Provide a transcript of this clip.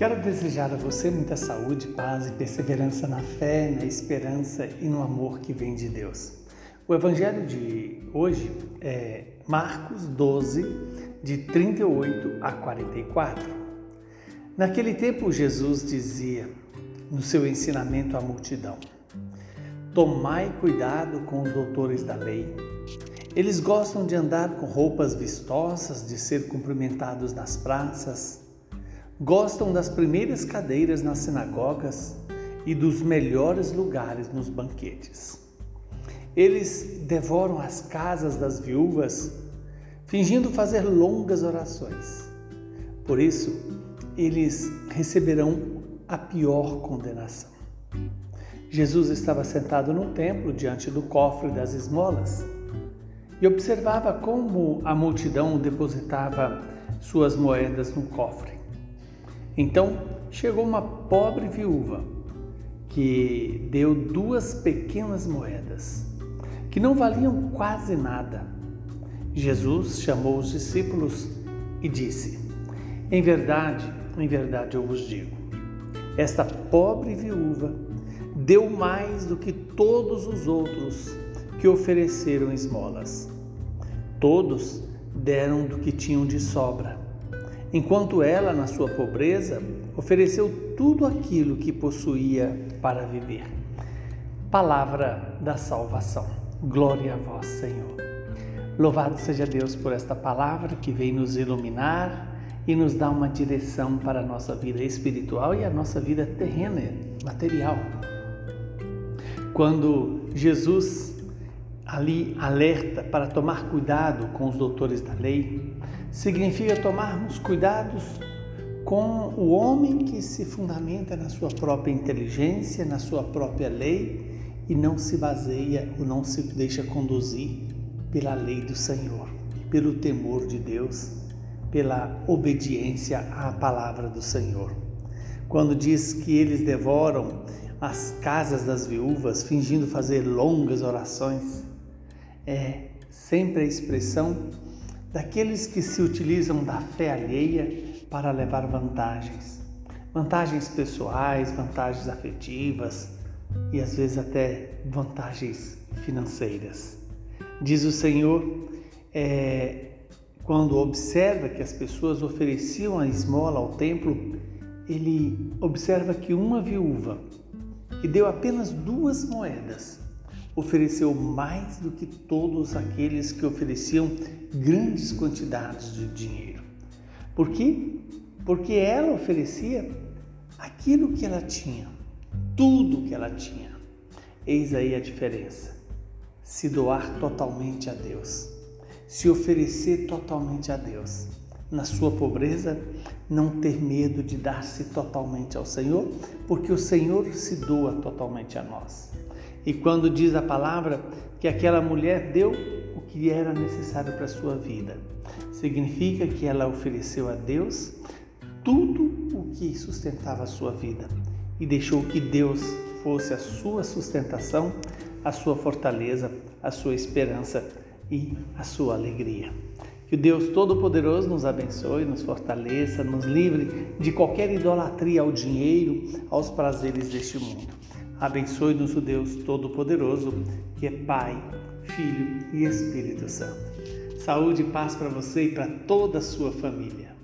Quero desejar a você muita saúde, paz e perseverança na fé, na esperança e no amor que vem de Deus. O evangelho de hoje é Marcos 12, de 38 a 44. Naquele tempo, Jesus dizia no seu ensinamento à multidão: Tomai cuidado com os doutores da lei. Eles gostam de andar com roupas vistosas, de ser cumprimentados nas praças Gostam das primeiras cadeiras nas sinagogas e dos melhores lugares nos banquetes. Eles devoram as casas das viúvas, fingindo fazer longas orações. Por isso, eles receberão a pior condenação. Jesus estava sentado no templo diante do cofre das esmolas e observava como a multidão depositava suas moedas no cofre. Então chegou uma pobre viúva que deu duas pequenas moedas, que não valiam quase nada. Jesus chamou os discípulos e disse: Em verdade, em verdade eu vos digo, esta pobre viúva deu mais do que todos os outros que ofereceram esmolas. Todos deram do que tinham de sobra enquanto ela, na sua pobreza, ofereceu tudo aquilo que possuía para viver. Palavra da salvação. Glória a vós, Senhor. Louvado seja Deus por esta palavra que vem nos iluminar e nos dar uma direção para a nossa vida espiritual e a nossa vida terrena, material. Quando Jesus ali alerta para tomar cuidado com os doutores da lei, significa tomarmos cuidados com o homem que se fundamenta na sua própria inteligência, na sua própria lei e não se baseia ou não se deixa conduzir pela lei do Senhor, pelo temor de Deus, pela obediência à palavra do Senhor. Quando diz que eles devoram as casas das viúvas, fingindo fazer longas orações, é sempre a expressão daqueles que se utilizam da fé alheia para levar vantagens. Vantagens pessoais, vantagens afetivas e às vezes até vantagens financeiras. Diz o Senhor, é, quando observa que as pessoas ofereciam a esmola ao templo, ele observa que uma viúva que deu apenas duas moedas ofereceu mais do que todos aqueles que ofereciam grandes quantidades de dinheiro. Por quê? Porque ela oferecia aquilo que ela tinha, tudo que ela tinha. Eis aí a diferença. Se doar totalmente a Deus, se oferecer totalmente a Deus. Na sua pobreza, não ter medo de dar-se totalmente ao Senhor, porque o Senhor se doa totalmente a nós. E quando diz a palavra que aquela mulher deu o que era necessário para a sua vida, significa que ela ofereceu a Deus tudo o que sustentava a sua vida e deixou que Deus fosse a sua sustentação, a sua fortaleza, a sua esperança e a sua alegria. Que o Deus Todo-Poderoso nos abençoe, nos fortaleça, nos livre de qualquer idolatria ao dinheiro, aos prazeres deste mundo. Abençoe-nos o Deus Todo-Poderoso, que é Pai, Filho e Espírito Santo. Saúde e paz para você e para toda a sua família.